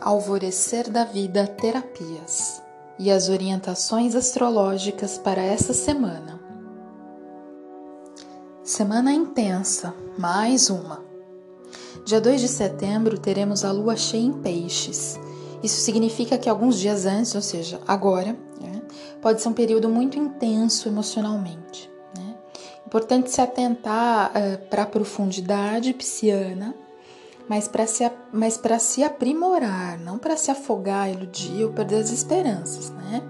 Alvorecer da Vida Terapias e as orientações astrológicas para essa semana. Semana intensa, mais uma. Dia 2 de setembro teremos a lua cheia em Peixes. Isso significa que alguns dias antes, ou seja, agora, né, pode ser um período muito intenso emocionalmente. Né? Importante se atentar uh, para a profundidade pisciana mas para se, mas se aprimorar, não para se afogar, iludir ou perder as esperanças, né?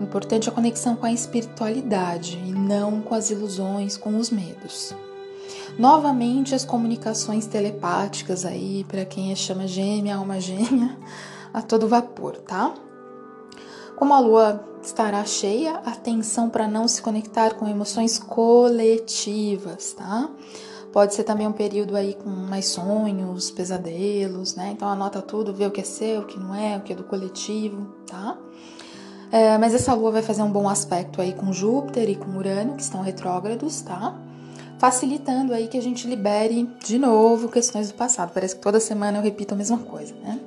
Importante a conexão com a espiritualidade e não com as ilusões, com os medos. Novamente as comunicações telepáticas aí para quem é chama gêmea, alma gêmea, a todo vapor, tá? Como a lua estará cheia, atenção para não se conectar com emoções coletivas, tá? Pode ser também um período aí com mais sonhos, pesadelos, né? Então anota tudo, vê o que é seu, o que não é, o que é do coletivo, tá? É, mas essa lua vai fazer um bom aspecto aí com Júpiter e com Urano, que estão retrógrados, tá? Facilitando aí que a gente libere de novo questões do passado. Parece que toda semana eu repito a mesma coisa, né?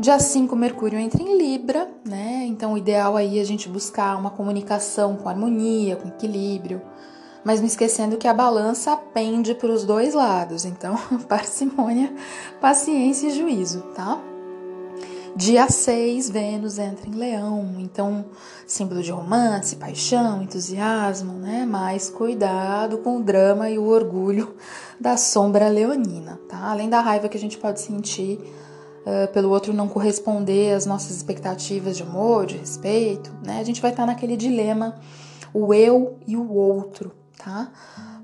Dia 5, Mercúrio entra em Libra, né? Então o ideal aí é a gente buscar uma comunicação com harmonia, com equilíbrio, mas não esquecendo que a balança pende para os dois lados, então parcimônia, paciência e juízo, tá? Dia 6, Vênus entra em Leão, então símbolo de romance, paixão, entusiasmo, né? Mas cuidado com o drama e o orgulho da sombra leonina, tá? Além da raiva que a gente pode sentir uh, pelo outro não corresponder às nossas expectativas de amor, de respeito, né? A gente vai estar naquele dilema, o eu e o outro, tá?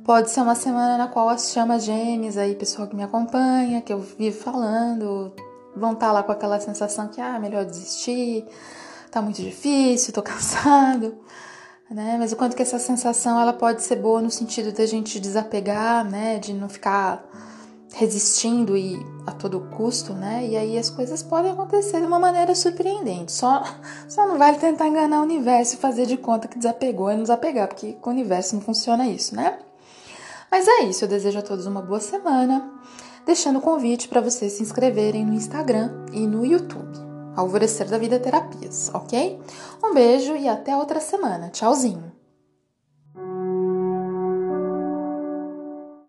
Pode ser uma semana na qual as chamas gêmeas aí, pessoal que me acompanha, que eu vivo falando, vão estar tá lá com aquela sensação que, ah, melhor desistir, tá muito difícil, tô cansado, né? Mas o quanto que essa sensação, ela pode ser boa no sentido da gente desapegar, né? De não ficar resistindo e a todo custo, né? E aí as coisas podem acontecer de uma maneira surpreendente. Só, só não vale tentar enganar o universo e fazer de conta que desapegou e nos apegar, porque com o universo não funciona isso, né? Mas é isso, eu desejo a todos uma boa semana, deixando o convite para vocês se inscreverem no Instagram e no YouTube. Alvorecer da Vida Terapias, ok? Um beijo e até outra semana. Tchauzinho!